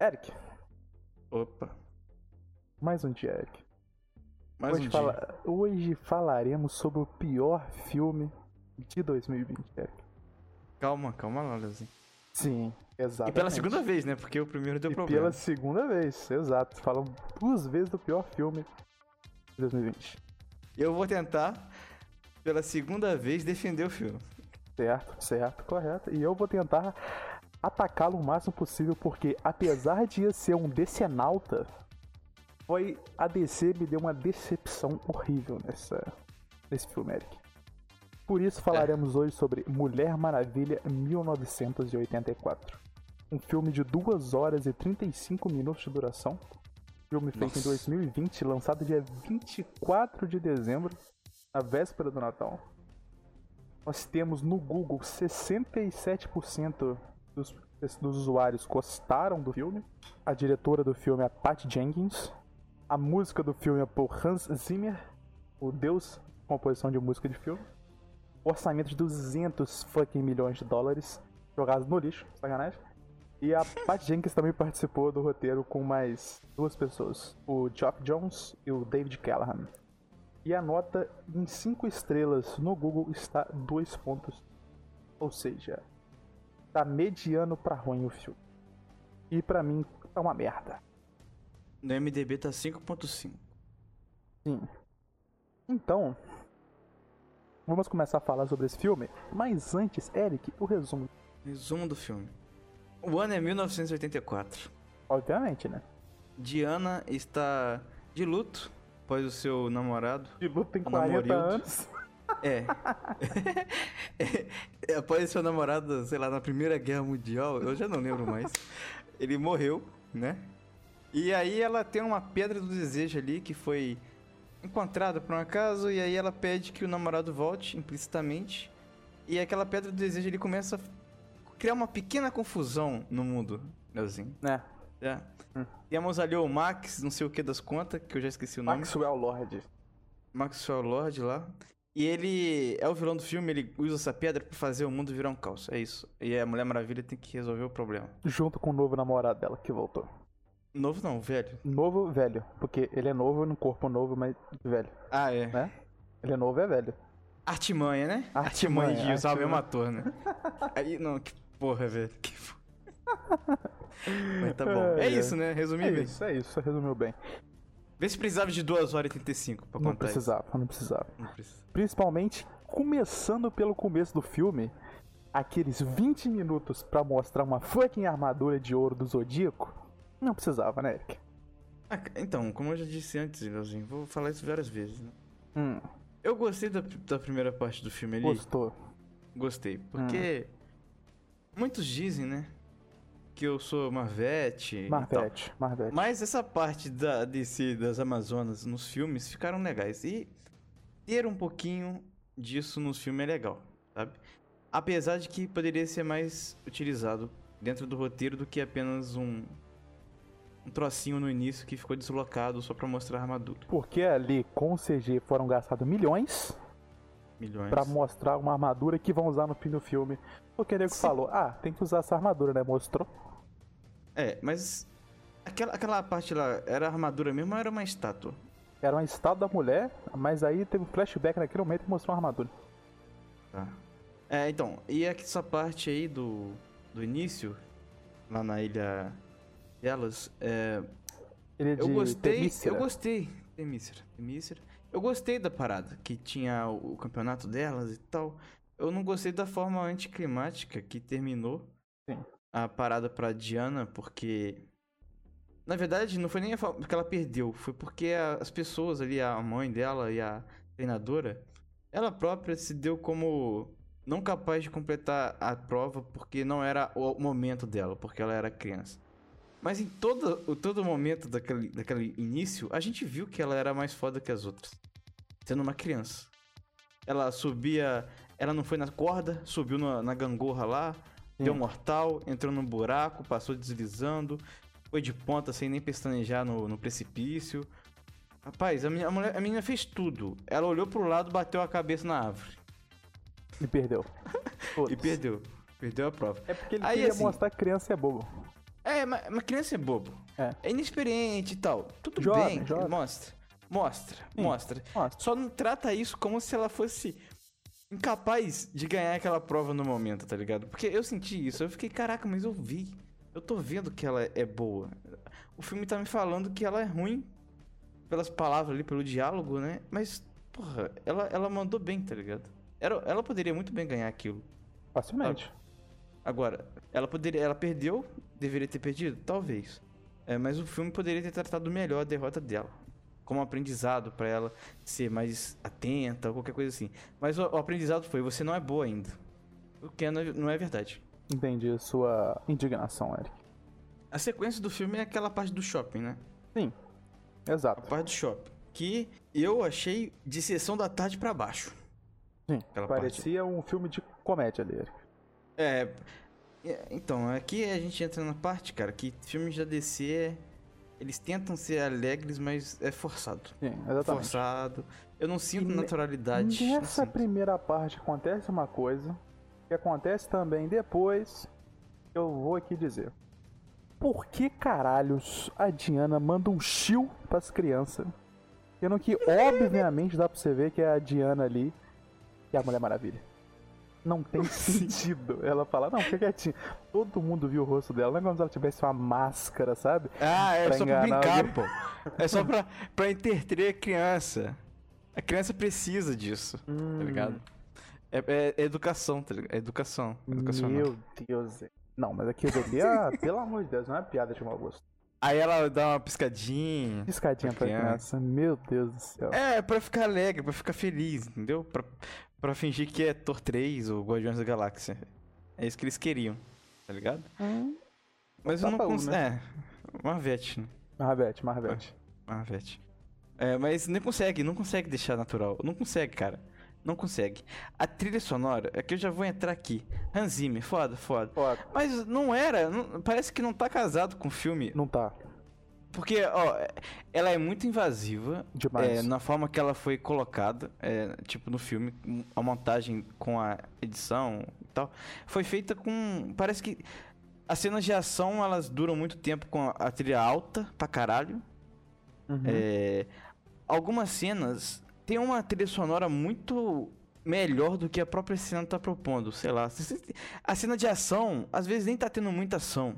Eric, Opa. mais um dia, Eric. Mais hoje, um fala- dia. hoje falaremos sobre o pior filme de 2020, Eric. Calma, calma lá, Leozinho. Sim, exato. E pela segunda vez, né? Porque o primeiro deu E problema. pela segunda vez, exato. Falamos duas vezes do pior filme de 2020. Eu vou tentar, pela segunda vez, defender o filme. Certo, certo, correto. E eu vou tentar atacá-lo o máximo possível, porque apesar de ser um decenalta, foi a DC me deu uma decepção horrível nessa, nesse filme, Eric. Por isso falaremos hoje sobre Mulher Maravilha 1984. Um filme de 2 horas e 35 minutos de duração. Filme feito em Nossa. 2020, lançado dia 24 de dezembro, na véspera do Natal. Nós temos no Google 67% dos, dos usuários gostaram do filme. A diretora do filme é a Pat Jenkins. A música do filme é por Hans Zimmer, o deus composição de música de filme. Orçamento de 200 fucking milhões de dólares jogados no lixo, sacanagem. E a Pat Jenkins também participou do roteiro com mais duas pessoas, o Geoff Jones e o David Callahan. E a nota em 5 estrelas no Google está 2 pontos. Ou seja, tá mediano pra ruim o filme. E pra mim é uma merda. No MDB tá 5.5. Sim. Então, vamos começar a falar sobre esse filme. Mas antes, Eric, o resumo. Resumo do filme. O ano é 1984. Obviamente, né? Diana está de luto após o seu namorado. De luta tem O 40 namorildo. anos. É. É, Após seu namorado, sei lá, na Primeira Guerra Mundial, eu já não lembro mais. Ele morreu, né? E aí ela tem uma pedra do desejo ali que foi encontrada por um acaso, e aí ela pede que o namorado volte implicitamente. E aquela pedra do desejo ele começa a criar uma pequena confusão no mundo, Leozinho. Né? Já. Hum. Temos ali o Max, não sei o que das contas, que eu já esqueci o nome. Maxwell Lord. Maxwell Lord lá. E ele é o vilão do filme, ele usa essa pedra pra fazer o mundo virar um caos. É isso. E a Mulher Maravilha tem que resolver o problema. Junto com o novo namorado dela que voltou. Novo não, velho. Novo, velho. Porque ele é novo no corpo novo, mas velho. Ah, é. Né? Ele é novo, é velho. Artimanha, né? Artimanha, de usar o mesmo Artimanha. ator, né? Aí, não, que porra, velho. Que porra. Mas tá bom. É Ai, isso, né? Resumir É bem. isso, é isso. Resumiu bem. Vê se precisava de 2 horas e 35 pra Não contar precisava, não precisava. isso. Não precisa. Principalmente começando pelo começo do filme, aqueles 20 minutos pra mostrar uma fucking armadura de ouro do Zodíaco, não precisava, né, Eric? Ah, então, como eu já disse antes, Leozinho, vou falar isso várias vezes, né? Hum, Eu gostei da, da primeira parte do filme ali. gostou. Gostei, porque muitos dizem, né, que eu sou Marvete. Marvete, Marvete. Mas essa parte da DC das Amazonas nos filmes ficaram legais e ter um pouquinho disso nos filmes é legal, sabe? Apesar de que poderia ser mais utilizado dentro do roteiro do que apenas um um trocinho no início que ficou deslocado só pra mostrar a armadura. Porque ali com o CG foram gastados milhões Milhões. pra mostrar uma armadura que vão usar no fim do filme. Porque o nego falou, ah, tem que usar essa armadura, né? Mostrou. É, mas aquela, aquela parte lá era armadura mesmo ou era uma estátua? Era uma estátua da mulher, mas aí teve um flashback naquele momento e mostrou uma armadura. Tá. É, então, e essa parte aí do, do início, lá na ilha delas, é, Ele é de eu gostei, Temícera. eu gostei, Temícera, Temícera, eu gostei da parada, que tinha o, o campeonato delas e tal, eu não gostei da forma anticlimática que terminou Sim. A parada pra Diana, porque, na verdade, não foi nem a forma que ela perdeu, foi porque a- as pessoas ali, a mãe dela e a treinadora, ela própria se deu como não capaz de completar a prova porque não era o momento dela, porque ela era criança. Mas em todo, todo momento daquele, daquele início, a gente viu que ela era mais foda que as outras. Sendo uma criança. Ela subia. Ela não foi na corda, subiu na, na gangorra lá, deu um mortal, entrou no buraco, passou deslizando, foi de ponta sem nem pestanejar no, no precipício. Rapaz, a, minha, a, mulher, a menina fez tudo. Ela olhou pro lado, bateu a cabeça na árvore. E perdeu. E perdeu. Perdeu a prova. É porque ele Aí, queria assim- mostrar que criança é bobo. É, mas, mas criança é bobo. É. É inexperiente e tal. Tudo Jovem, bem, jovem. mostra. Mostra, Sim. mostra. Mostra. Só não trata isso como se ela fosse incapaz de ganhar aquela prova no momento, tá ligado? Porque eu senti isso, eu fiquei, caraca, mas eu vi. Eu tô vendo que ela é boa. O filme tá me falando que ela é ruim pelas palavras ali, pelo diálogo, né? Mas, porra, ela, ela mandou bem, tá ligado? Era, ela poderia muito bem ganhar aquilo. Facilmente. Agora, ela poderia. Ela perdeu, deveria ter perdido? Talvez. É, mas o filme poderia ter tratado melhor a derrota dela. Como aprendizado pra ela ser mais atenta, ou qualquer coisa assim. Mas o, o aprendizado foi, você não é boa ainda. O que não é, não é verdade. Entendi a sua indignação, Eric. A sequência do filme é aquela parte do shopping, né? Sim. A Exato. parte do shopping. Que eu achei de sessão da tarde pra baixo. Sim. Aquela parte. Parecia um filme de comédia ali, Eric. É. é, Então, aqui a gente entra na parte, cara, que filmes da DC é- Eles tentam ser alegres, mas é forçado. Sim, exatamente. Forçado. Eu não sinto E naturalidade. Nessa sinto. primeira parte acontece uma coisa que acontece também depois eu vou aqui dizer. Por que caralhos a Diana manda um chill pras crianças? Sendo que, obviamente, dá pra você ver que é a Diana ali e a Mulher Maravilha. Não tem sentido. Ela fala, não, fica quietinha. Todo mundo viu o rosto dela, não é como se ela tivesse uma máscara, sabe? Ah, é pra só pra brincar, alguém. pô. É só pra, pra entreter a criança. A criança precisa disso, tá ligado? É, é- é educação, tá ligado? É educação. Educacional. Meu Deus. é- Não, mas aquilo ali, é, pelo amor de Deus, não é piada de mau gosto. Aí ela dá uma piscadinha. Piscadinha pra Criança. criança, meu Deus do céu. É, pra ficar alegre, pra ficar feliz, entendeu? Pra, pra fingir que é Thor 3 ou Guardiões da Galáxia. É isso que eles queriam, tá ligado? Hum, Mas eu não consigo. É, Marvete, né? Marvete, Marvete. Marvete. É, mas não consegue, não consegue deixar natural. Não consegue, cara. Não consegue. A trilha sonora, é que eu já vou entrar aqui. Hans Zimmer, foda, foda. Foda. Mas não era, não- parece que não tá casado com o filme. Não tá. Porque, ó, ela é muito invasiva. Demais. É, na forma que ela foi colocada, é, tipo no filme, a montagem com a edição e tal, foi feita com. Parece que as cenas de ação elas duram muito tempo com a, trilha alta pra caralho. Uhum. É, algumas cenas tem uma trilha sonora muito melhor do que a própria cena tá propondo, sei lá. A cena de ação, às vezes nem tá tendo muita ação.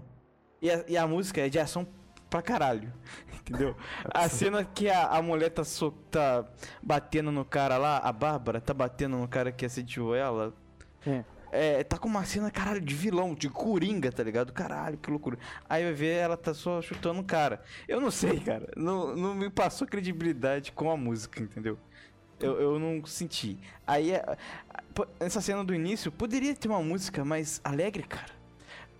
E a, e a música é de ação pra caralho, entendeu? A cena que a, a mulher tá, so- tá batendo no cara lá, a Bárbara tá batendo no cara que assediou ela. Sim. É, tá com uma cena, caralho, de vilão, de coringa, tá ligado? Caralho, que loucura. Aí vai ver, ela tá só chutando o cara. Eu não sei, cara. Não, não me passou credibilidade com a música, entendeu? Eu, eu não senti. Aí, é- essa cena do início, poderia ter uma música mais alegre, cara.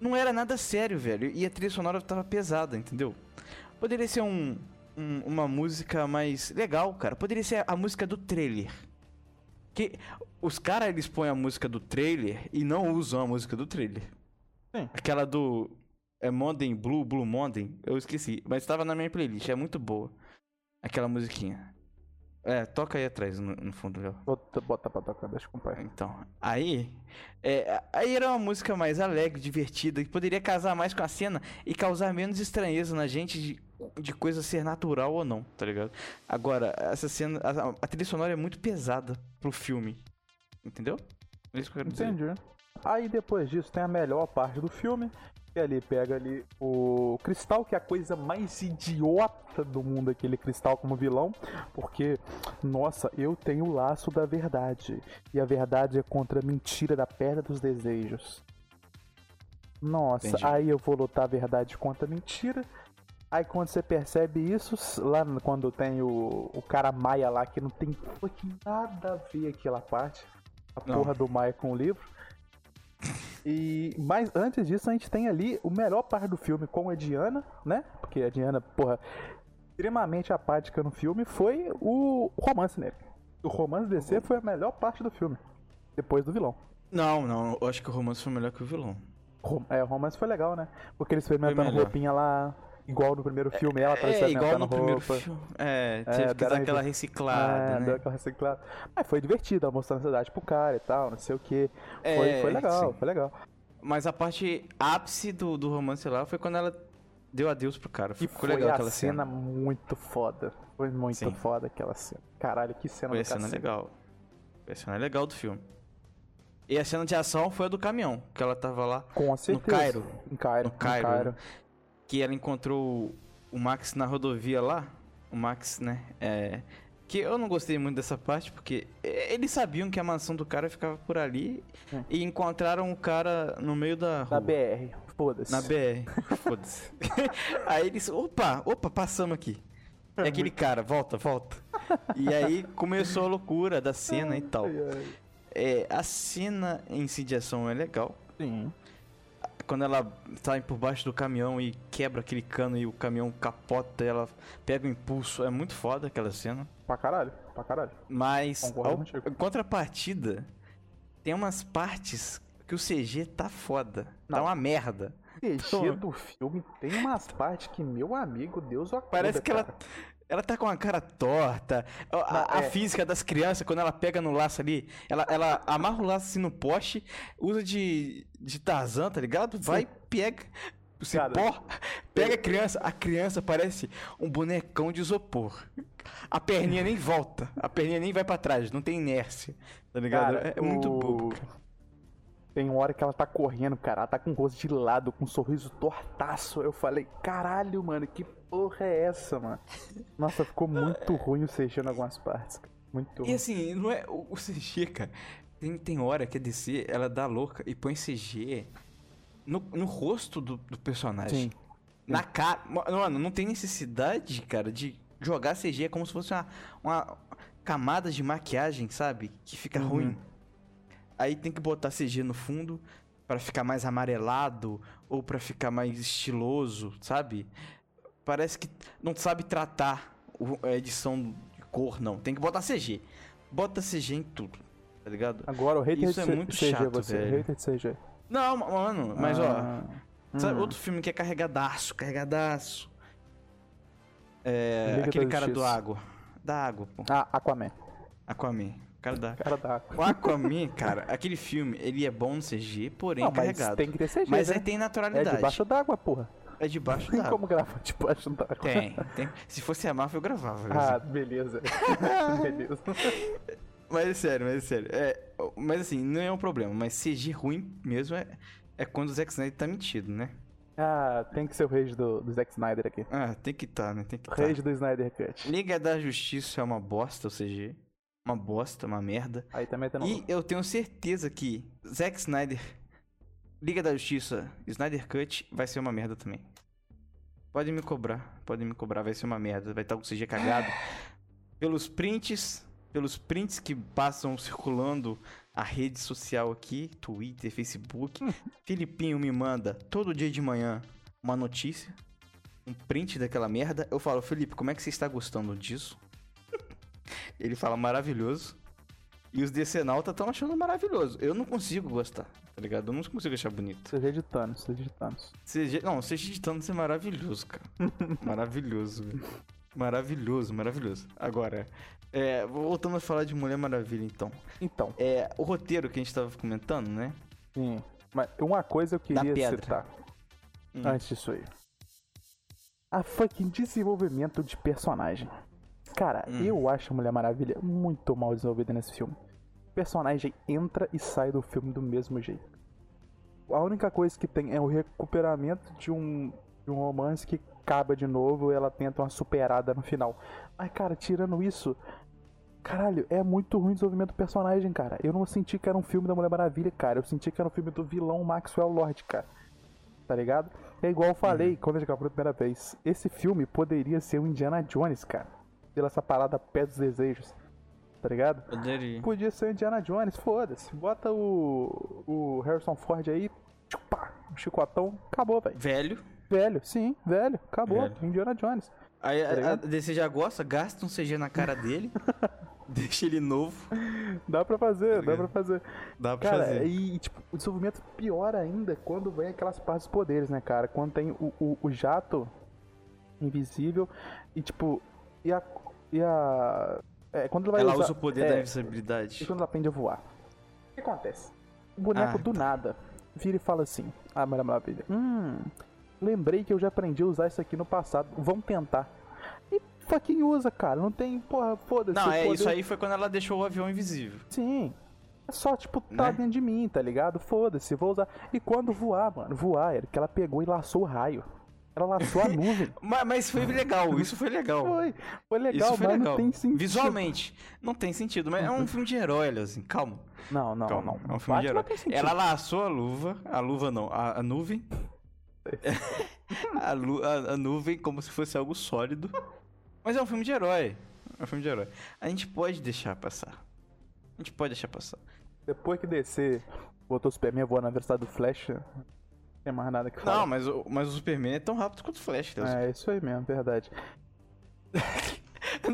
Não era nada sério, velho. E a trilha sonora tava pesada, entendeu? Poderia ser um, um- uma música mais legal, cara. Poderia ser a música do trailer. Que os caras eles põem a música do trailer e não usam a música do trailer. Sim. Aquela do é Monday Blue, Blue Monday, eu esqueci, mas estava na minha playlist, é muito boa. Aquela musiquinha. É, toca aí atrás no, no fundo, Léo. Bota, bota pra tocar, deixa eu acompanhar. Então, aí, é, aí era uma música mais alegre, divertida, que poderia casar mais com a cena e causar menos estranheza na gente de, de coisa ser natural ou não, tá ligado? Agora, essa cena, a, a trilha sonora é muito pesada pro filme, entendeu? É isso que eu quero dizer. Entendi. Aí depois disso tem a melhor parte do filme, que ali pega ali o cristal, que é a coisa mais idiota do mundo, aquele cristal como vilão, porque, nossa, eu tenho o laço da verdade, e a verdade é contra a mentira da pedra dos desejos. Nossa, Entendi. aí eu vou lutar a verdade contra a mentira. Aí quando você percebe isso, lá quando tem o, o cara Maia lá, que não tem nada a ver aquela parte, a Não. porra do Maia com o livro. E mas antes disso a gente tem ali o melhor parte do filme com a Diana, né? Porque a Diana, porra, extremamente apática no filme foi o romance nele. O romance DC foi a melhor parte do filme. Depois do vilão. Não, não, eu acho que o romance foi melhor que o vilão. É, o romance foi legal, né? Porque eles experimentando melhor. roupinha lá, igual no primeiro filme, ela tá É, igual no primeiro roupa. filme. É, É, teve que deram dar aquela reciclada, é, né? deu aquela reciclada. Mas foi divertido, ela mostrando a cidade pro cara e tal, não sei o que. Foi, É, foi legal, sim. foi legal. Mas a parte ápice do, do romance lá foi quando ela deu adeus pro cara. E Ficou foi legal aquela cena cena. muito foda. Foi muito Sim. foda aquela cena. Caralho, que cena Foi a cena legal. Foi a cena legal do filme. E a cena de ação foi a do caminhão, que ela tava lá, Com certeza. Cairo. Em Cairo. No Cairo, Em Cairo. Que ela encontrou o Max na rodovia lá. O Max, né? É. Que eu não gostei muito dessa parte, porque eles sabiam que a mansão do cara ficava por ali Hum. e encontraram o cara no meio da rua. Na BR. Foda-se. Na BR. Foda-se. aí eles. Opa, opa, passamos aqui. É aquele cara, volta, volta. E aí começou a loucura da cena e tal. É, a cena em si de ação é legal. Sim. Quando ela sai por baixo do caminhão e quebra aquele cano e o caminhão capota e ela pega o impulso. É muito foda aquela cena. Pra caralho. Pra caralho. Mas, ao- contrapartida, tem umas partes que o CG tá foda. Tá Não. uma merda. CG do filme tem umas partes que, meu amigo, Deus o acuda, Parece que cara. ela tá com a cara torta. A, a- a é. física das crianças, quando ela pega no laço ali, ela, ela amarra o laço assim no poste, usa de, de Tarzan, tá ligado? Vai, pega. O Cara, cipó, pega a criança. A criança parece um bonecão de isopor. A perninha nem volta. A perninha nem vai pra trás, não tem inércia. Tá ligado? Cara, é, é muito o- bobo. cara. Tem uma hora que ela tá correndo, cara. Ela tá com o rosto de lado, com um sorriso tortaço. Eu falei, caralho, mano, que porra é essa, mano? Nossa, ficou muito ruim o CG em algumas partes. Muito E ruim. assim, não é o, o CG, cara. Tem, tem hora que a DC, ela dá louca e põe CG no, no rosto do, do personagem. Sim. Na cara. Mano, não tem necessidade, cara, de jogar CG. É como se fosse uma, uma camada de maquiagem, sabe? Que fica Uhum. ruim. Aí tem que botar CG no fundo pra ficar mais amarelado ou pra ficar mais estiloso, sabe? Parece que não sabe tratar a edição de cor, não. Tem que botar CG. Bota CG em tudo, tá ligado? Agora o hater Isso de é muito CG, chato, você. velho. Hater de CG. Não, ma- mano, mas ó. Ah, Sabe hum. outro filme que é carregadaço, carregadaço. É. Liga aquele cara do água. Da água, pô. Ah, Aquaman. Aquaman. O cara da. Cara da O Aquaman, cara, aquele filme, ele é bom no CG, porém Não, mas carregado. tem que ter CG, Mas né? aí tem É naturalidade. debaixo d'água, porra. É debaixo Tem da como gravar debaixo d'água. Tem, tem. Se fosse a Marvel, eu gravava. Ah, beleza. beleza. Mas é sério, mas é sério. É, mas assim, não é um problema. Mas CG ruim mesmo é, é quando o Zack Snyder tá mentido, né? Ah, tem que ser o rage do, do Zack Snyder aqui. Ah, tem que tá, né? Tem que tá. rage do Snyder Cut. Liga da Justiça é uma bosta, o CG. Uma bosta, uma merda. Aí também tem E eu tenho certeza que Zack Snyder, Liga da Justiça, Snyder Cut vai ser uma merda também. Pode me cobrar, pode me cobrar, vai ser uma merda, vai estar com o CG cagado. pelos prints, pelos prints que passam circulando a rede social aqui, Twitter, Facebook, Filipinho me manda todo dia de manhã uma notícia, um print daquela merda. Eu falo, Felipe, como é que você está gostando disso? Ele fala maravilhoso. E os decenautas estão achando maravilhoso. Eu não consigo gostar, tá ligado? Eu não consigo achar bonito. CG de Thanos, CG de Thanos. CG, não, CG de Thanos é maravilhoso, cara. maravilhoso, velho. Maravilhoso, maravilhoso. Agora, é, voltando a falar de Mulher Maravilha, então. Então, É, o roteiro que a gente tava comentando, né? sim. Mas uma coisa eu queria citar Hum. antes disso aí. A fucking desenvolvimento de personagem. Cara, Hum. eu acho a Mulher Maravilha muito mal desenvolvida nesse filme. O personagem entra e sai do filme do mesmo jeito. A única coisa que tem é o recuperamento de um, de um romance que acaba de novo e ela tenta uma superada no final. Mas, cara, tirando isso, caralho, é muito ruim o desenvolvimento do personagem, cara. Eu não senti que era um filme da Mulher Maravilha, cara. Eu senti que era um filme do vilão Maxwell Lord, cara. Tá ligado? É igual eu falei quando a gente gravou pela primeira vez. Esse filme poderia ser o Indiana Jones, cara. Pela essa parada pé dos desejos. Tá ligado? Poderia. Podia ser o Indiana Jones, foda-se. Bota o, o Harrison Ford aí, tchupá, um chicotão, acabou, velho. Velho. Velho, sim, velho, acabou. Velho. Indiana Jones. Aí Tá a, a? DC já gosta, gasta um CG na cara dele. deixa ele novo. Dá pra fazer, dá ligado? pra fazer. Dá pra Cara, fazer. e tipo, o desenvolvimento pior ainda quando vem aquelas partes dos poderes, né, cara? Quando tem o, o, o jato invisível e tipo, e a. E a. É, quando ela vai Ela usar, usa o poder é, da E invisibilidade. quando ela aprende a voar. O que acontece? O boneco Ah, do nada vira e fala assim: A Mulher Maravilha, hum, lembrei que eu já aprendi a usar isso aqui no passado, vamos tentar. E fucking usa, cara, não tem, porra, foda-se. Não, é, poder- isso aí foi quando ela deixou o avião invisível. Sim. É só, tipo, tá Né? dentro de mim, tá ligado? Foda-se, vou usar. E quando voar, mano, voar, era que ela pegou e laçou o raio. Ela laçou a nuvem. Mas, mas foi legal, isso foi legal. Foi, foi legal, isso foi mas legal. não tem sentido. Visualmente, não tem sentido, mas é um filme de herói, assim, calma. Não, não, calma. não. É um filme de Batman herói. tem sentido. Ela laçou a luva, a luva não, a, a nuvem. a, lu- a- a nuvem como se fosse algo sólido. Mas é um filme de herói. É um filme de herói. A gente pode deixar passar. A gente pode deixar passar. Depois que descer, botou o Superman voando na velocidade do Flash, tem mais nada que falar. Não, mas o, mas o Superman é tão rápido quanto o Flash. Deus. É, isso aí mesmo, verdade.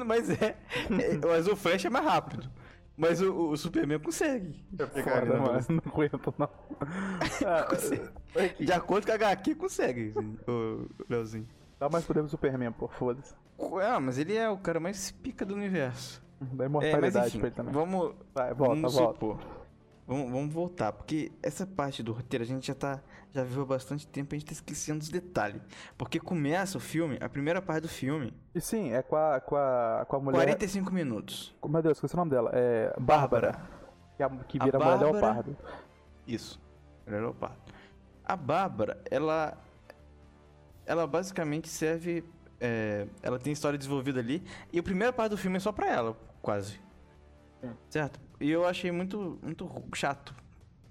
Mas é, é- Mas o Flash é mais rápido. Mas o, o Superman consegue. ali Foda, mano, não aguento não. Ah, Consegue. De acordo com a HQ, consegue, assim, o Leozinho. Dá mais poder pro Superman, pô, foda-se. Ah, mas ele é o cara mais pica do universo. Dá É, mas imortalidade enfim, pra ele também. vamos, Vai, volta, vamos volta. supor. Vamos, vamos voltar, porque essa parte do roteiro a gente já tá. Já há bastante tempo e a gente tá esquecendo os detalhes. Porque começa o filme, a primeira parte do filme, E sim, é com a, com a, com a mulher... 45 minutos. Meu Deus, esqueci o nome dela. É Bárbara. Que, a- que A vira a mulher Bárbara- leopardo. Isso. É leopardo. A Bárbara, ela. Ela basicamente serve. é, ela tem história desenvolvida ali. E a primeira parte do filme é só pra ela, quase. Certo? E eu achei muito, muito chato.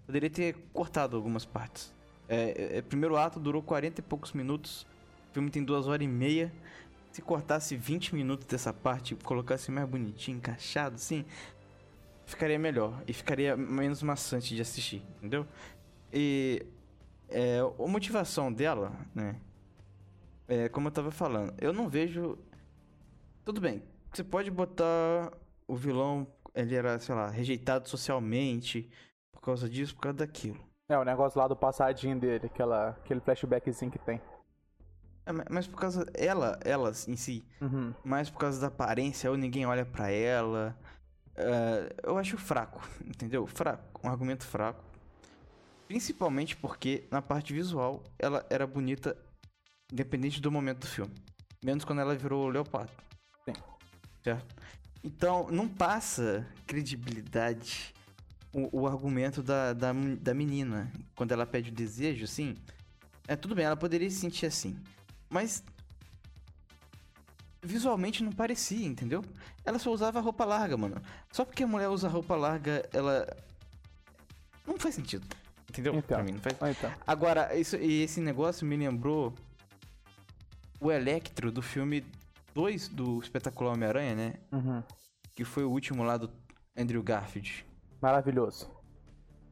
Poderia ter cortado algumas partes. É, é, é, primeiro ato durou 40 e poucos minutos. O filme tem duas horas e meia. Se cortasse 20 minutos dessa parte colocasse mais bonitinho, encaixado, assim, ficaria melhor. E ficaria menos maçante de assistir, entendeu? E é, a motivação dela, né? É, como eu tava falando, eu não vejo. Tudo bem, você pode botar o vilão, ele era, sei lá, rejeitado socialmente por causa disso, por causa daquilo. É, o negócio lá do passadinho dele, aquela, aquele flashbackzinho que tem. É, ma- mas por causa. Ela, ela em si, Uhum. mais por causa da aparência, ou ninguém olha pra ela. é, eu acho fraco, entendeu? Fraco, um argumento fraco. Principalmente porque na parte visual ela era bonita independente do momento do filme. Menos quando ela virou leopardo. Sim. Certo? Então não passa credibilidade o, o argumento da, da, da menina. Quando ela pede o desejo, assim. É tudo bem, ela poderia se sentir assim. Mas visualmente não parecia, entendeu? Ela só usava roupa larga, mano. Só porque a mulher usa roupa larga, ela. Não faz sentido. Entendeu? Então. Pra mim, não faz Ah, então. Agora, isso, e esse negócio me lembrou o Electro do filme 2 do Espetacular Homem-Aranha, né? Uhum. Que foi o último lá do Andrew Garfield. Maravilhoso.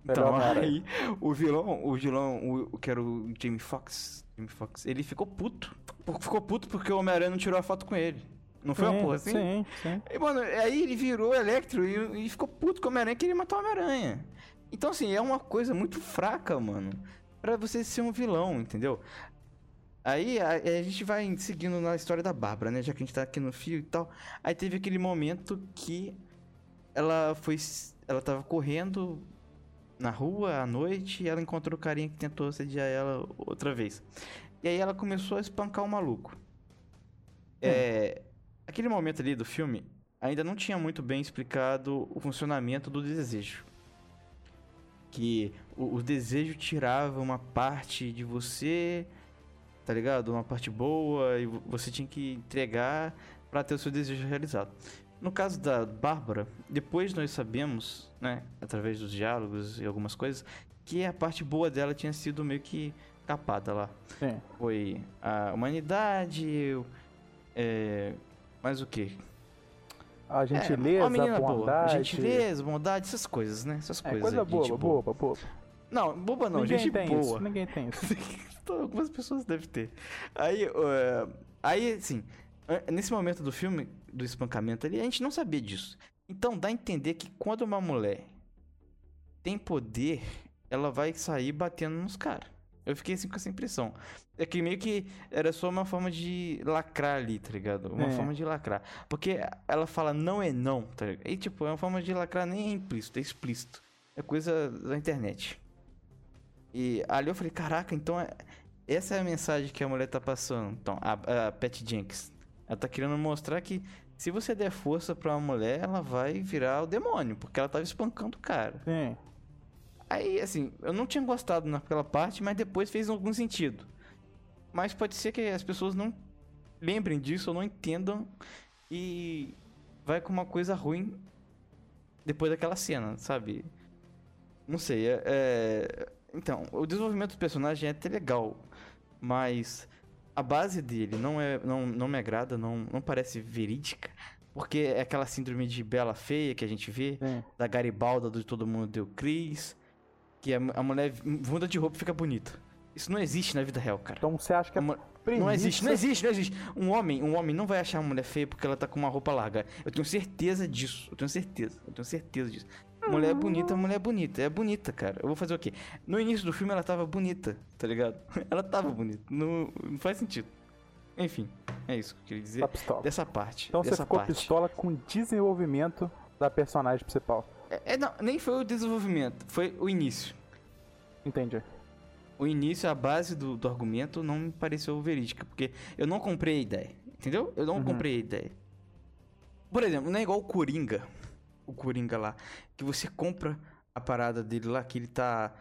Então, aí, o vilão, o vilão, o, o que era o Jamie Foxx, Jamie Foxx, ele ficou puto. Ficou puto porque o Homem-Aranha não tirou a foto com ele. Não foi uma porra assim? Sim, sim. E, mano, aí ele virou Electro e, e ficou puto com o Homem-Aranha e queria matar o Homem-Aranha. Então, assim, é uma coisa muito fraca, mano. Pra você ser um vilão, entendeu? Aí a, a gente vai seguindo na história da Bárbara, né? Já que a gente tá aqui no fio e tal. Aí teve aquele momento que ela foi. Ela tava correndo na rua à noite e ela encontrou o carinha que tentou assediar ela outra vez. E aí ela começou a espancar o maluco. É, aquele momento ali do filme ainda não tinha muito bem explicado o funcionamento do desejo. Que o, o desejo tirava uma parte de você, tá ligado? Uma parte boa e vo- você tinha que entregar pra ter o seu desejo realizado. No caso da Bárbara, depois nós sabemos, né, através dos diálogos e algumas coisas, que a parte boa dela tinha sido meio que capada lá sim. foi a humanidade, é, mais o que? A gentileza, menina a boa, bondade. gentileza, bondade, essas coisas, né? Essas É, coisas. coisa boba, gente boba, boba. Não, boba não, ninguém gente tem boa. isso, ninguém tem isso. Algumas pessoas devem ter. Aí, é, aí, assim, nesse momento do filme, do espancamento ali, a gente não sabia disso. Então dá a entender que quando uma mulher tem poder, ela vai sair batendo nos caras. Eu fiquei assim com essa impressão. É que meio que era só uma forma de lacrar ali, tá ligado? Uma É. forma de lacrar. Porque ela fala não é não, tá ligado? E tipo, é uma forma de lacrar nem é implícito, é explícito. É coisa da internet. E ali eu falei, caraca, então é- essa é a mensagem que a mulher tá passando. Então, a, a Pat Jenks. Ela tá querendo mostrar que se você der força pra uma mulher, ela vai virar o demônio, porque ela tava espancando o cara. Sim. Aí, assim, eu não tinha gostado naquela parte, mas depois fez algum sentido. Mas pode ser que as pessoas não lembrem disso ou não entendam e vai com uma coisa ruim depois daquela cena, sabe? Não sei, é, é- Então, o desenvolvimento do personagem é até legal, mas a base dele não, é, não, não me agrada, não, não parece verídica, porque é aquela síndrome de bela feia que a gente vê, Sim. da Garibalda do Todo Mundo Deu Cris, que a, a mulher muda de roupa e fica bonita. Isso não existe na vida real, cara. Então você acha que é mu- premissa... não existe, não existe, não existe. Um homem, um homem não vai achar uma mulher feia porque ela tá com uma roupa larga. Eu tenho certeza disso. Eu tenho certeza. Eu tenho certeza disso. Mulher é bonita, mulher é bonita. É bonita, cara. Eu vou fazer o quê? No início do filme ela tava bonita, tá ligado? Ela tava bonita. Não, não faz sentido. Enfim, é isso que eu queria dizer. Tá pistola. Dessa parte. Então você dessa ficou parte. pistola com o desenvolvimento da personagem principal. É, é, não, nem foi o desenvolvimento, foi o início. Entendi. O início, a base do, do argumento não me pareceu verídica, porque eu não comprei a ideia, entendeu? Eu não Uhum. comprei a ideia. Por exemplo, não é igual o Coringa, o Coringa lá, que você compra a parada dele lá, que ele tá...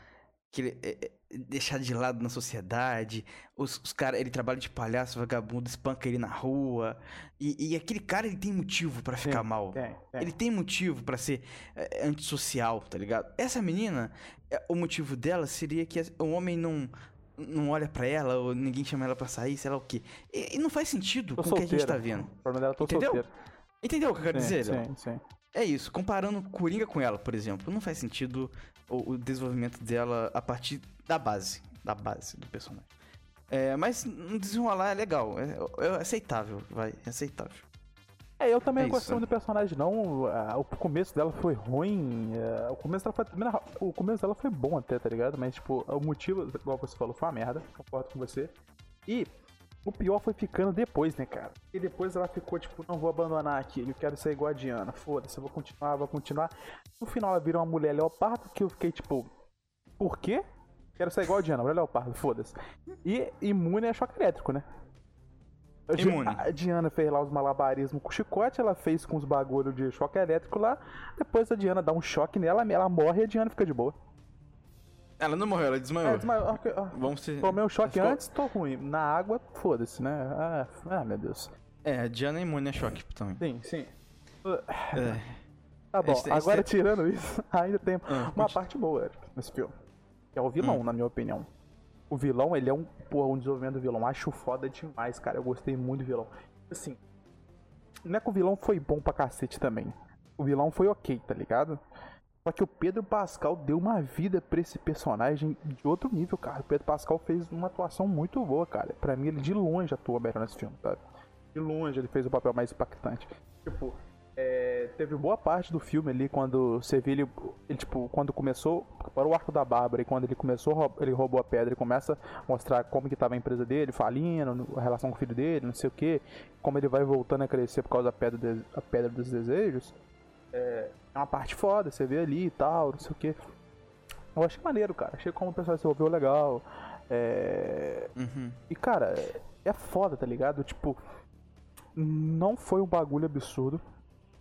que ele é, é, deixado de lado na sociedade, os, os caras, ele trabalha de palhaço, vagabundo, espanca ele na rua, e, e aquele cara, ele tem motivo pra ficar mal. Tem, tem. Ele tem motivo pra ser é, antissocial, tá ligado? Essa menina, é, o motivo dela seria que o homem não não olha pra ela ou ninguém chama ela pra sair, sei lá o quê. E, e não faz sentido Tô com o que a gente tá vendo. O problema dela, tô Entendeu? Entendeu o que eu quero Sim, dizer? Sim, sim. É isso, comparando Coringa com ela, por exemplo, não faz sentido o, o desenvolvimento dela a partir da base, da base do personagem. É, mas no desenrolar é legal, é, é aceitável, vai, é aceitável. É, eu também É não gostei muito do personagem, não. Ah, O começo dela foi ruim. ah, O começo dela foi. O começo dela foi bom até, tá ligado? Mas, tipo, o motivo, igual você falou, foi uma merda. Concordo com você. E o pior foi ficando depois, né, cara? E depois ela ficou, tipo, não vou abandonar aqui, eu quero ser igual a Diana. Foda-se, eu vou continuar, vou continuar. No final ela vira uma mulher leopardo que eu fiquei, tipo, por quê? Quero ser igual a Diana, mulher leopardo, foda-se. E imune a choque elétrico, né? Imune. A Diana fez lá os malabarismos com o chicote, ela fez com os bagulho de choque elétrico lá. Depois a Diana dá um choque nela, ela morre e a Diana fica de boa. Ela não morreu, ela desmaiou. É, desmaiou. Ah, ah, Vamos ser... Tomei um choque ficou- antes, tô ruim. Na água, foda-se, né? Ah, ah, meu Deus. É, a Diana é imune a choque também. Sim, sim. É. Tá bom, esse agora é- tirando isso, ainda tem Ah, uma parte boa Eric, nesse filme. Que é o vilão, Hum. na minha opinião. O vilão, ele é um, porra, um desenvolvimento do vilão. Acho foda demais, cara. Eu gostei muito do vilão. Assim, não é que o vilão foi bom pra cacete também. O vilão foi ok, tá ligado? Só que o Pedro Pascal deu uma vida pra esse personagem de outro nível, cara. O Pedro Pascal fez uma atuação muito boa, cara. Pra mim, ele de longe atua melhor nesse filme, sabe? De longe ele fez o papel mais impactante. Tipo, é, teve boa parte do filme ali quando você vê ele, ele, tipo, quando começou, para o arco da Bárbara e quando ele começou, ele roubou a pedra e começa a mostrar como que tava a empresa dele, falindo, a relação com o filho dele, não sei o que, como ele vai voltando a crescer por causa da pedra, de- a pedra dos desejos. É, é uma parte foda, você vê ali e tal, não sei o que. Eu achei maneiro, cara. Achei como o pessoal se envolveu legal. É, Uhum. e, cara, é foda, tá ligado? Tipo, não foi um bagulho absurdo.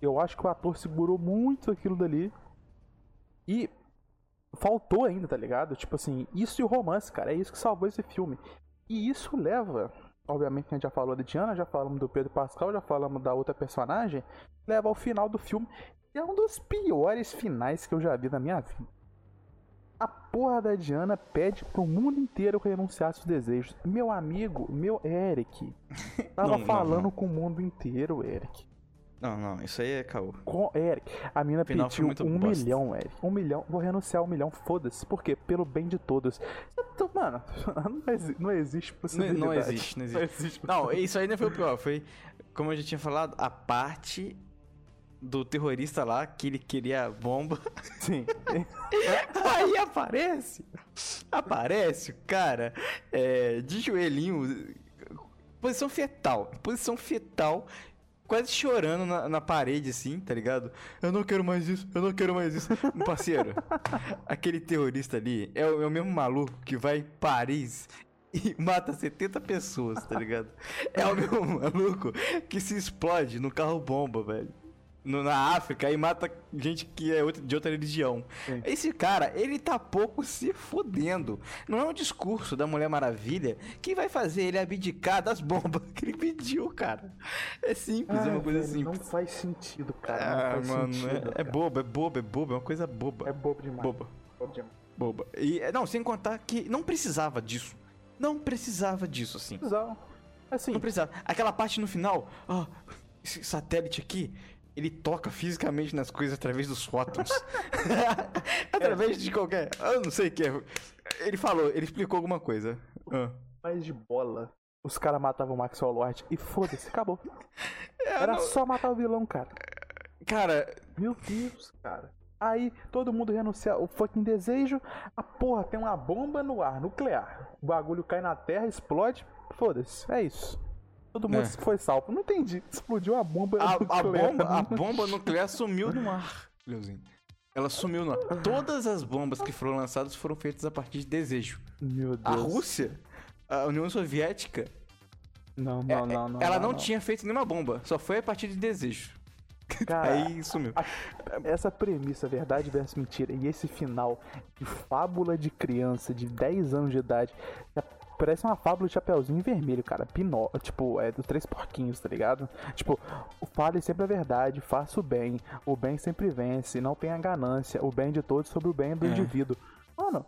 Eu acho que o ator segurou muito aquilo dali. E faltou ainda, tá ligado? Tipo assim, isso e o romance, cara. É isso que salvou esse filme. E isso leva, obviamente, a gente já falou da Diana, já falamos do Pedro Pascal, já falamos da outra personagem. Leva ao final do filme. É um dos piores finais que eu já vi na minha vida. A porra da Diana pede pro mundo inteiro renunciar seus desejos. Meu amigo, meu Eric, tava Não, não, falando não. com o mundo inteiro, Eric. Não, não, isso aí é caô. Com Eric, a mina Final pediu um bosta. milhão, Eric. Um milhão, vou renunciar um milhão, foda-se. Por quê? Pelo bem de todos. Eu tô- Mano, não, exi- não existe Não, possibilidade. não existe, não Não existe. existe. Não, isso aí não foi o pior. Foi, como eu já tinha falado, a parte do terrorista lá, que ele queria bomba. Sim. Aí aparece. Aparece o cara é, de joelhinho. Posição fetal. Posição fetal. quase chorando na, na parede, assim, tá ligado? Eu não quero mais isso, eu não quero mais isso. Parceiro, aquele terrorista ali é o, é o mesmo maluco que vai em Paris e mata 70 pessoas, tá ligado? É o mesmo maluco que se explode no carro bomba, velho no, na África e mata gente que é outra, de outra religião. Sim. Esse cara, ele tá pouco se fudendo. Não é um discurso da Mulher Maravilha que vai fazer ele abdicar das bombas que ele pediu, cara. É simples, é uma coisa simples. Não faz sentido, cara. Ah, mano, sentido, é, é bobo, é bobo, é bobo, é uma coisa boba. É bobo demais. Boba. Bobo demais. Boba. E, é, não, sem contar que não precisava disso. Não precisava disso, assim. Precisava. Assim. Não precisava. Aquela parte no final, ó, oh, esse satélite aqui, ele toca fisicamente nas coisas através dos fótons. através de qualquer. Eu não sei o que é. Ele falou, ele explicou alguma coisa. Ah. Mais de bola. Os caras matavam o Maxwell Lord e foda-se, acabou. É, Era não... só matar o vilão, cara. Cara. Meu Deus, cara. Aí todo mundo renuncia o fucking desejo. A porra tem uma bomba no ar, nuclear. O bagulho cai na terra, explode. Foda-se, é isso. Todo mundo é. foi salvo. Não entendi. Explodiu a bomba a, nuclear. A bomba, a bomba nuclear sumiu no ar, Leozinho. Ela sumiu no ar. Todas as bombas que foram lançadas foram feitas a partir de desejo. Meu Deus. A Rússia, a União Soviética. Não, não, é, não, não. Ela não, não, tinha feito nenhuma bomba. Só foi a partir de desejo. Cara, Aí sumiu. A, essa premissa, verdade versus mentira, e esse final de fábula de criança de 10 anos de idade, parece uma fábula de Chapeuzinho Vermelho, cara. Pinó, tipo, é dos três porquinhos, tá ligado? Tipo, fale sempre a verdade, faça o bem. O bem sempre vence, não tenha ganância. O bem de todos sobre o bem do é. indivíduo. Mano.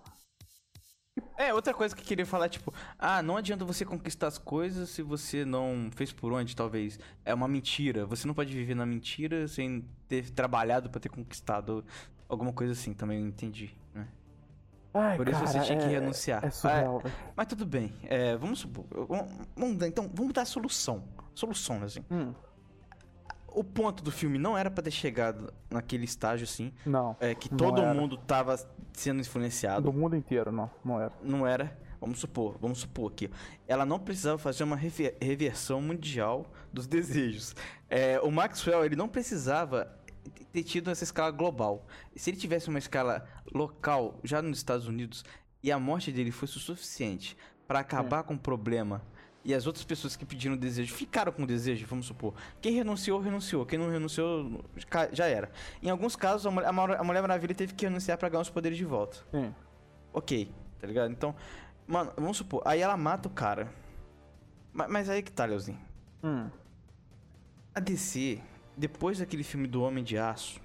É, outra coisa que eu queria falar, tipo, ah, não adianta você conquistar as coisas se você não fez por onde, talvez. É uma mentira. Você não pode viver na mentira sem ter trabalhado para ter conquistado alguma coisa assim, também eu entendi, né? Ai, Por cara, isso você tinha que é, renunciar. É surreal, é, Mas tudo bem. É, vamos supor. Vamos, então, vamos dar a solução. Solução, assim. Hum. O ponto do filme não era para ter chegado naquele estágio assim. Não. É, que todo mundo tava sendo influenciado. Do mundo inteiro, não. Não era. Não era. Vamos supor, vamos supor aqui. Ela não precisava fazer uma reversão mundial dos desejos. É, o Maxwell, ele não precisava ter tido essa escala global. Se ele tivesse uma escala local, já nos Estados Unidos, e a morte dele fosse o suficiente para acabar é. com o problema e as outras pessoas que pediram desejo ficaram com o desejo, vamos supor. Quem renunciou, renunciou. Quem não renunciou, já era. Em alguns casos, a Mulher, a Mulher Maravilha teve que renunciar para ganhar os poderes de volta. Sim. Ok, tá ligado? Então, mano, vamos supor. Aí ela mata o cara. Mas, mas aí que tá, Leozinho. Hum. A DC depois daquele filme do Homem de Aço,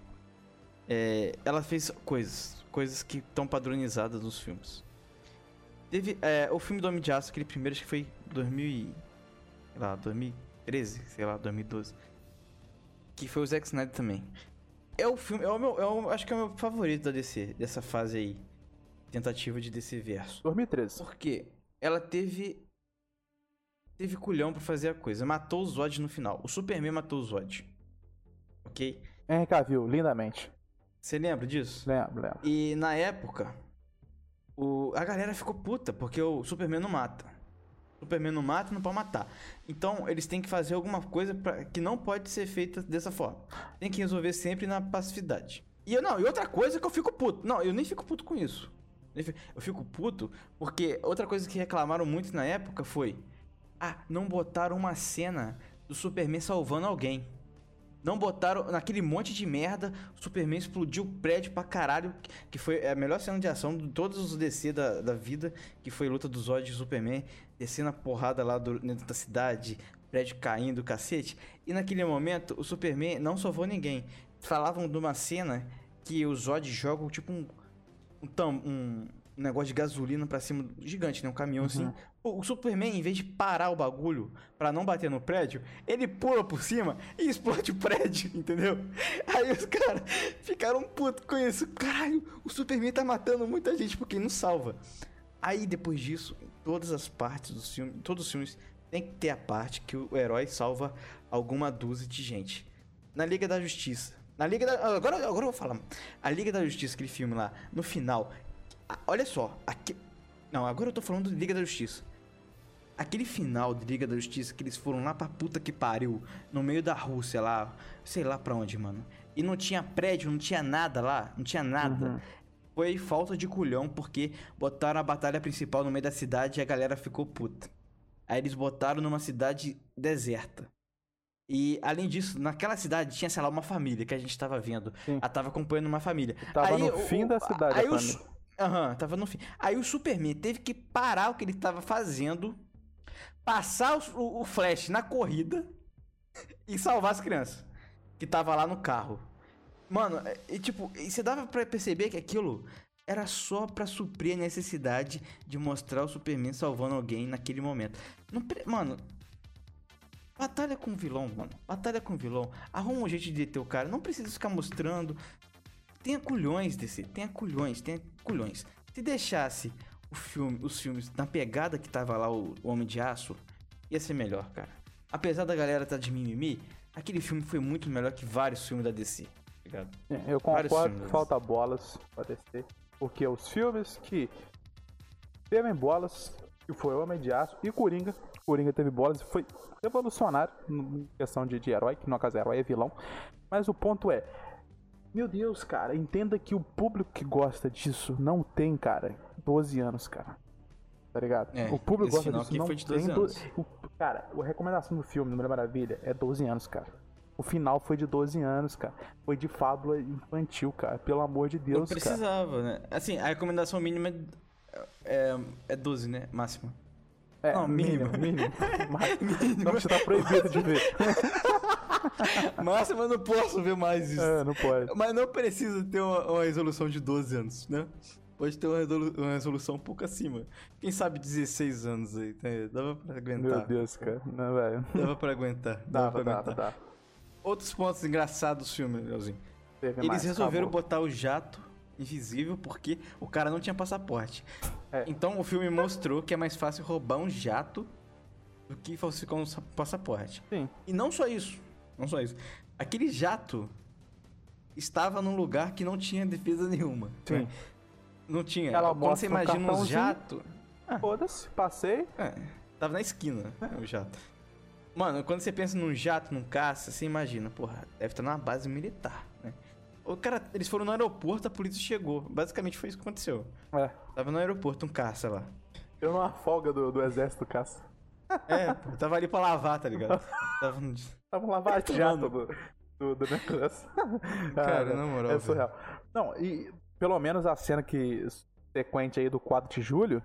é, ela fez coisas, coisas que estão padronizadas nos filmes. Teve é, o filme do Homem de Aço, aquele primeiro, acho que foi 2000 sei lá, 2013, sei lá, 2012. Que foi o Zack Snyder também. É o filme, é o meu, é o, acho que é o meu favorito da DC, dessa fase aí. Tentativa de DC verso. 2013. Porque ela teve teve culhão para fazer a coisa. Matou o Zod no final. O Superman matou o Zod ok? Henry Cavill, lindamente. Você lembra disso? Lembro, lembro. E na época, o... a galera ficou puta, porque o Superman não mata. O Superman não mata, não pode matar. Então, eles têm que fazer alguma coisa pra... que não pode ser feita dessa forma. Tem que resolver sempre na passividade. E eu não, e outra coisa que eu fico puto. Não, eu nem fico puto com isso. Eu fico puto porque outra coisa que reclamaram muito na época foi: ah, não botaram uma cena do Superman salvando alguém. Não botaram naquele monte de merda. O Superman explodiu o prédio pra caralho. Que foi a melhor cena de ação de todos os DC da, da vida. Que foi a luta dos Zod e Superman. Descendo a porrada lá do, dentro da cidade. Prédio caindo, cacete. E naquele momento, o Superman não salvou ninguém. Falavam de uma cena que os Zod jogam tipo um. Um, um, um negócio de gasolina pra cima, gigante, né? Um caminhão assim. uhum. assim. O, o, Superman, em vez de parar o bagulho pra não bater no prédio, ele pula por cima e explode o prédio, entendeu? Aí os caras ficaram putos com isso. Caralho, o Superman tá matando muita gente porque não salva. Aí depois disso, todas as partes do filme, todos os filmes tem que ter a parte que o herói salva alguma dúzia de gente. Na Liga da Justiça. Na Liga da. Agora, agora eu vou falar. A Liga da Justiça, aquele filme lá, no final, Olha só, aqui. Não, agora eu tô falando de Liga da Justiça. aquele final de Liga da Justiça que eles foram lá pra puta que pariu, no meio da Rússia lá, sei lá pra onde, mano. E não tinha prédio, não tinha nada lá, não tinha nada. Uhum. Foi falta de culhão porque botaram a batalha principal no meio da cidade e a galera ficou puta. Aí eles botaram numa cidade deserta. E além disso, naquela cidade tinha, sei lá, uma família que a gente tava vendo. Sim. Ela tava acompanhando uma família. Tava Aí no o- fim da cidade, Aí a Aham, tava no fim. Aí o Superman teve que parar o que ele tava fazendo, passar o, o- Flash na corrida e salvar as crianças que tava lá no carro. Mano, é- e tipo, e você dava pra perceber que aquilo era só pra suprir a necessidade de mostrar o Superman salvando alguém naquele momento. Não Mano, batalha com vilão, mano. Batalha com vilão. Arruma um jeito de deter o cara. Não precisa ficar mostrando. Tenha culhões desse, tenha culhões, tenha culhões. Se deixasse o filme, os filmes na pegada que tava lá o, o Homem de Aço, ia ser melhor, cara. Apesar da galera tá de mimimi, aquele filme foi muito melhor que vários filmes da DC, tá ligado? Eu Vários concordo que falta bolas pra descer. Porque os filmes que teve bolas, que foi Homem de Aço e Coringa, Coringa teve bolas e foi revolucionário em questão de, de herói, que no caso é herói é vilão. Mas o ponto é, meu Deus, cara, entenda que o público que gosta disso não tem, cara, 12 anos, cara. Tá ligado? É, o público gosta final disso não foi de tem 12 do- anos. o- cara, a recomendação do filme, Mulher Maravilha, é 12 anos, cara. O final foi de 12 anos, cara. Foi de fábula infantil, cara. Pelo amor de Não Deus, cara. precisava, né? Assim, a recomendação mínima é, é, é 12, né? Máxima. É, Não, mínimo, mínimo. mínimo. Mas não você tá proibido de ver. Máxima eu não posso ver mais isso. É, não pode. Mas não precisa ter uma, uma resolução de 12 anos, né? Pode ter uma, resolu- uma resolução um pouco acima. Quem sabe 16 anos aí, tá? Dava pra aguentar. Meu Deus, cara. Não, velho. Dava pra aguentar. Dava, Dava, pra dava, aguentar. dava. Outros pontos engraçados do filme, Leozinho. Eles mais, resolveram acabou. botar o jato invisível porque o cara não tinha passaporte. É. Então o filme mostrou que é mais fácil roubar um jato do que falsificar um sa- passaporte. Sim. E não só isso. Não só isso. Aquele jato estava num lugar que não tinha defesa nenhuma. Sim. né? Não tinha. Ela Quando você um imagina um cartãozinho. jato. Foda-se, passei. É, tava na esquina, né, o jato. Mano, quando você pensa num jato, num caça, você imagina, porra, deve estar numa base militar, né? O cara, eles foram no aeroporto, a polícia chegou. Basicamente foi isso que aconteceu. É. Tava no aeroporto um caça lá. Eu numa folga do, do exército, caça. É, pô, tava ali pra lavar, tá ligado? Tava no... Tava um lava-jato do, do, do negócio. Cara, na moral, É surreal. Não, e pelo menos a cena que sequente aí do 4 de julho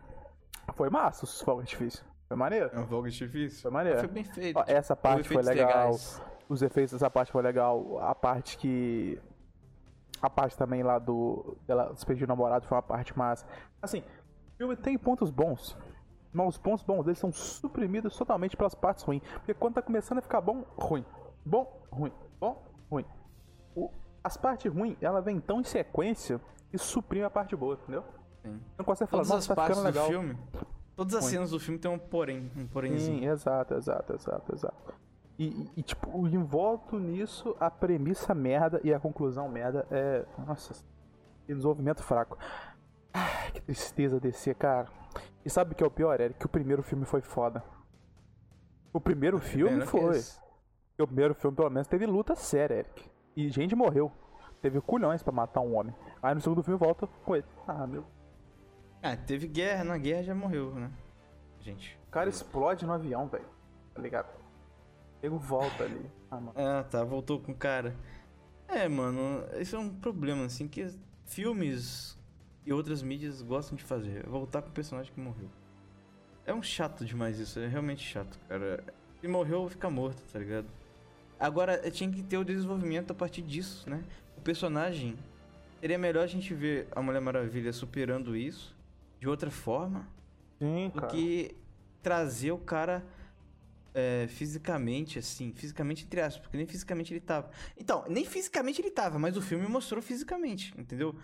foi massa, os fogos de artifício. Foi maneiro. É um fogo difícil. Foi maneiro. Foi bem feito. Ó, essa parte foi legal. legais. Os efeitos dessa parte foi legal. A parte que. A parte também lá do. Dela despedir o namorado foi uma parte massa. Assim, o filme tem pontos bons. Mas os pontos bons deles são suprimidos totalmente pelas partes ruins. Porque quando tá começando a ficar bom, ruim. Bom, ruim. Bom, ruim. O- as partes ruins, ela vem tão em sequência e suprime a parte boa, entendeu? Sim. Não consegue falar, Todas as tá partes do legal. filme, todas as Ruim. cenas do filme tem um porém, um porémzinho. Sim, exato, exato, exato, exato. E, e- tipo, envolto nisso, a premissa merda e a conclusão merda é. Nossa, que desenvolvimento fraco. Ai, que tristeza descer, cara. E sabe o que é o pior, Eric? Que o primeiro filme foi foda. O primeiro filme Pena que foi. esse- o primeiro filme, pelo menos, teve luta séria, Eric. E gente morreu. Teve culhões pra matar um homem. Aí no segundo filme volta com ele. Ah, meu. Ah, teve guerra, na guerra já morreu, né? Gente. O cara explode no avião, velho. Tá ligado? Ele volta ali. Ah. Ah, tá, voltou com o cara. É, mano, isso é um problema, assim, que filmes e outras mídias gostam de fazer. Voltar com o personagem que morreu. É um chato demais isso, é realmente chato, cara. Se morreu, fica morto, tá ligado? Agora, eh, tinha que ter o desenvolvimento a partir disso, né? O personagem. Seria melhor a gente ver a Mulher Maravilha superando isso de outra forma Sim, do que trazer o cara é, fisicamente, assim, fisicamente entre aspas, porque nem fisicamente ele tava. Então, nem fisicamente ele tava, mas o filme mostrou fisicamente, entendeu?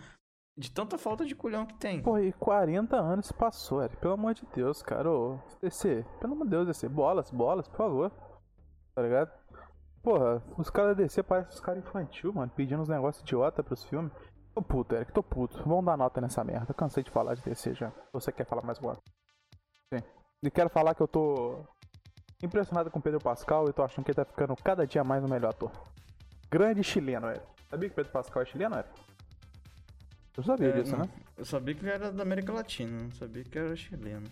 De tanta falta de culhão que tem. Pô, e 40 anos passou, Eric. Pelo amor de Deus, cara. Ô, DC, pelo amor de Deus, DC. Bolas, bolas, por favor. Tá ligado? Porra, os caras da DC parecem os caras infantil, mano. Pedindo uns negócios idiota pros filmes. Tô puto, Eric, tô puto. Vamos dar nota nessa merda. Cansei de falar de DC já. Você quer falar mais alguma? E quero falar que eu tô impressionado com o Pedro Pascal e tô achando que ele tá ficando cada dia mais o melhor ator. Grande chileno, velho. Sabia que o Pedro Pascal é chileno, velho? Eu sabia É, disso, não, né? Eu sabia que era da América Latina, não sabia que era chileno.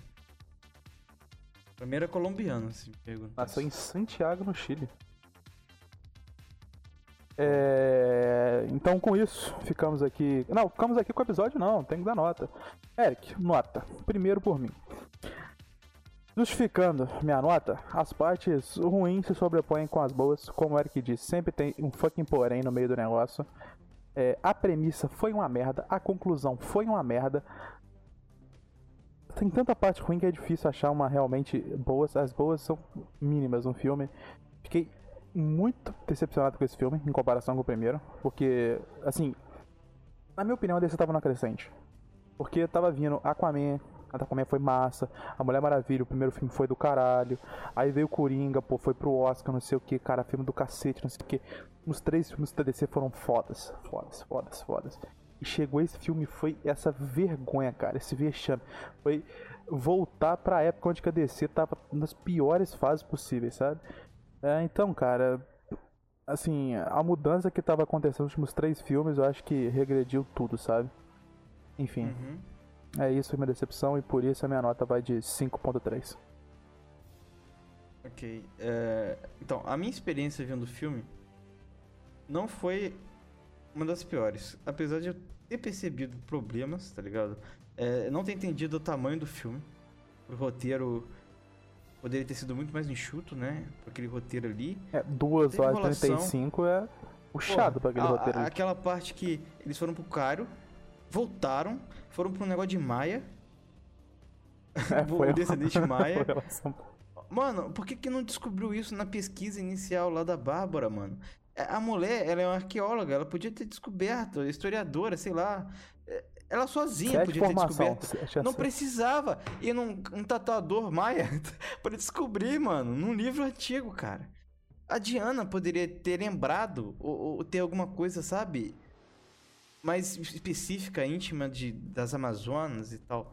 Pra mim era colombiano, se me perguntar. Nasceu em Santiago, no Chile. É... Então, com isso, ficamos aqui. Não, ficamos aqui com o episódio, não, tem que dar nota. Eric, nota. Primeiro por mim. Justificando minha nota, as partes ruins se sobrepõem com as boas. Como o Eric disse, sempre tem um fucking porém no meio do negócio. É, a premissa foi uma merda, a conclusão foi uma merda. Tem tanta parte ruim que é difícil achar uma realmente boa. As boas são mínimas no filme. Fiquei muito decepcionado com esse filme em comparação com o primeiro, porque, assim, na minha opinião, a DC tava na crescente. Porque tava vindo Aquaman, Aquaman foi massa, a Mulher Maravilha, o primeiro filme foi do caralho, aí veio Coringa, pô, foi pro Oscar, não sei o que, cara, filme do cacete, não sei o que. Os três filmes da DC foram fodas, fodas, fodas, fodas. E chegou esse filme, foi essa vergonha, cara, esse vexame. Foi voltar pra época onde a DC tava nas piores fases possíveis, sabe? É, então, cara, assim, a mudança que tava acontecendo nos últimos três filmes, eu acho que regrediu tudo, sabe? Enfim, Uhum. É isso, foi minha decepção e por isso a minha nota vai de 5.3. Ok. é, Então, a minha experiência vendo o filme não foi uma das piores. Apesar de eu ter percebido problemas, tá ligado? É, não ter entendido o tamanho do filme. O roteiro poderia ter sido muito mais enxuto, né? Pra aquele roteiro ali. É, 2 Tem horas e enrolação. 35 é puxado pra aquele a- a- roteiro. ali. Aquela parte que eles foram pro Cairo, voltaram, foram pro negócio de Maia. É, o descendente Maia. foi Mano, por que, que não descobriu isso na pesquisa inicial lá da Bárbara, mano? É, A mulher, ela é uma arqueóloga, ela podia ter descoberto, historiadora, sei lá. É, Ela sozinha Sete podia ter descoberto. Não precisava ir num um tatuador maia pra descobrir, mano, num livro antigo, cara. A Diana poderia ter lembrado ou, ou ter alguma coisa, sabe? Mais específica, íntima de, das Amazonas e tal.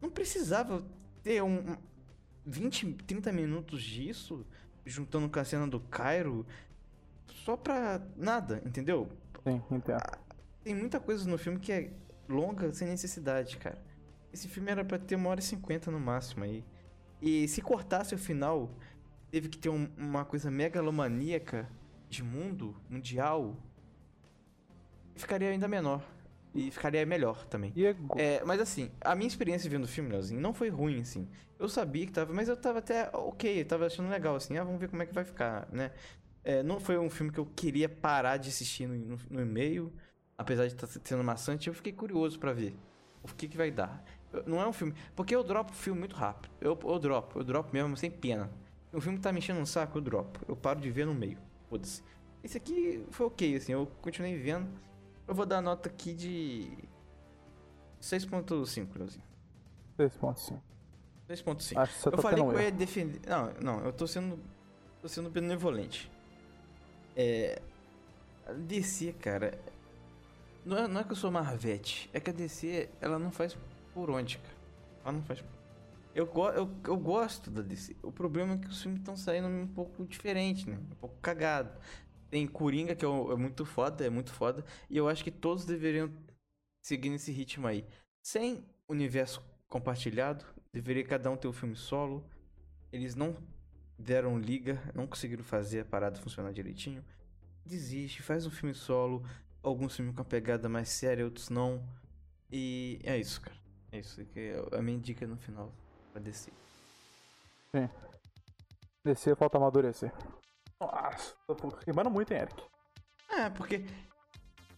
Não precisava ter um, um 20, 30 minutos disso, juntando com a cena do Cairo, só pra nada, entendeu? Sim, entendo. Tem muita coisa no filme que é longa sem necessidade, cara. Esse filme era pra ter uma hora e cinquenta no máximo aí. E se cortasse o final, teve que ter um- uma coisa megalomaníaca de mundo mundial, ficaria ainda menor. E ficaria melhor também. É É, mas assim, a minha experiência vendo o filme, Leozinho, não foi ruim, assim. Eu sabia que tava, mas eu tava até ok, eu tava achando legal, assim, ah, vamos ver como é que vai ficar, né? É, não foi um filme que eu queria parar de assistir no, no, no e-mail, apesar de estar sendo maçante, eu fiquei curioso pra ver o que que vai dar. Eu- não é um filme, porque eu dropo o filme muito rápido, eu, eu dropo, eu dropo mesmo sem pena. Um filme que tá me enchendo um saco, eu dropo, eu paro de ver no meio, foda-se. Esse aqui foi ok, assim, eu continuei vendo, eu vou dar nota aqui de 6.5, Leozinho. 6.5. 6.5. Acho que você Eu tá falei que eu ia erro. defender. Não, não, eu tô sendo. tô sendo benevolente. É. A DC, cara. Não é, não é que eu sou Marvete, é que a DC, ela não faz por onde, cara. Ela não faz. Eu, eu, eu gosto da DC. O problema é que os filmes estão saindo um pouco diferente, né? Um pouco cagado. Tem Coringa, que é, o- é muito foda, é muito foda. E eu acho que todos deveriam seguir nesse ritmo aí. Sem universo compartilhado, deveria cada um ter um filme solo. Eles não deram liga, não conseguiram fazer a parada funcionar direitinho. Desiste, faz um filme solo. Alguns filmes com a pegada mais séria, outros não. E é isso, cara. É isso que é a minha dica no final pra descer. Descer, falta amadurecer. Nossa, tô rimando muito, hein, Eric? É, porque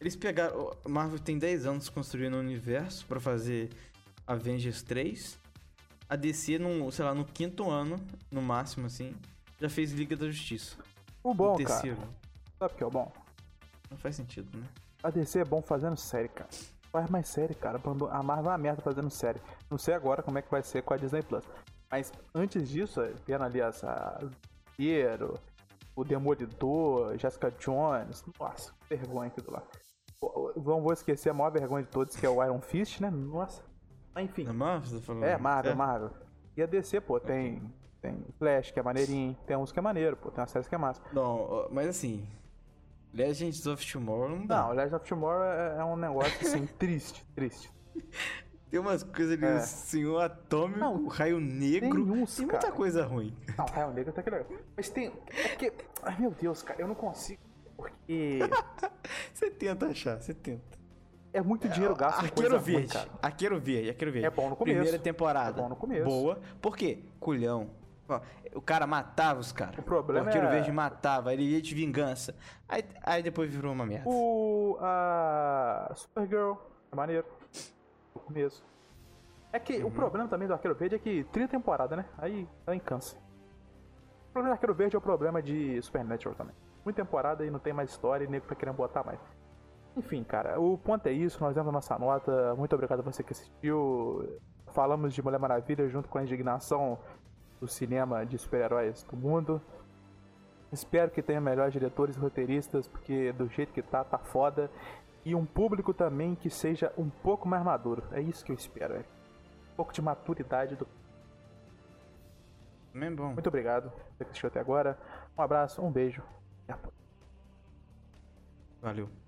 eles pegaram. o Marvel tem 10 anos construindo um universo pra fazer Avengers 3. A DC, no, sei lá, no quinto ano, no máximo, assim, já fez Liga da Justiça. O bom, cara. terceiro. Sabe o que é o bom? Não faz sentido, né? A DC é bom fazendo série, cara. Faz mais série, cara. A Marvel é uma merda fazendo série. Não sei agora como é que vai ser com a Disney Plus. Mas antes disso, vendo ali essa. Piero, o Demolidor, Jessica Jones. Nossa, que vergonha aquilo lá. Não vou esquecer a maior vergonha de todos, que é o Iron Fist, né? Nossa. Mas enfim. Na Marvel, tá falando? É, Marvel, É. Marvel. E a DC, pô, tem. Tem Flash, que é maneirinho, tem uns que é maneiro, pô, tem uma série que é massa. Não, mas assim. Legends of Tomorrow não dá. Não, Legend of Tomorrow é, é um negócio assim, triste, triste. Tem umas coisas ali, É. o Senhor Atômico, Não, o Raio Negro. tem uns, Tem muita cara. coisa ruim. Não, Raio Negro até que legal. Mas tem. É porque. Ai meu Deus, cara, eu não consigo. Porque. Você tenta achar, você tenta. É muito dinheiro gasto com Arqueiro ruim, Verde. cara. Arqueiro Verde, Arqueiro Verde. É bom no começo. Primeira temporada. É bom no começo. Boa. Por quê? Culhão. O cara matava os caras. O problema Arqueiro é- Verde matava, ele ia de vingança. Aí, aí depois virou uma merda. O. A. Supergirl. É maneiro. No começo. É que Uhum. o problema também do Arqueiro Verde é que 30 temporada, né? Aí também cansa. O problema do Arqueiro Verde é o problema de Supernatural também. Muita temporada e não tem mais história e nego tá querendo botar mais. Enfim, cara, o ponto é isso, nós demos a nossa nota. Muito obrigado a você que assistiu. Falamos de Mulher Maravilha junto com a indignação do cinema de super-heróis do mundo. Espero que tenha melhores diretores e roteiristas, porque do jeito que tá, tá foda. E um público também que seja um pouco mais maduro. É isso que eu espero, é. Um pouco de maturidade do. É bom. Muito obrigado por assistiu até agora. Um abraço, um beijo. e até a. Valeu.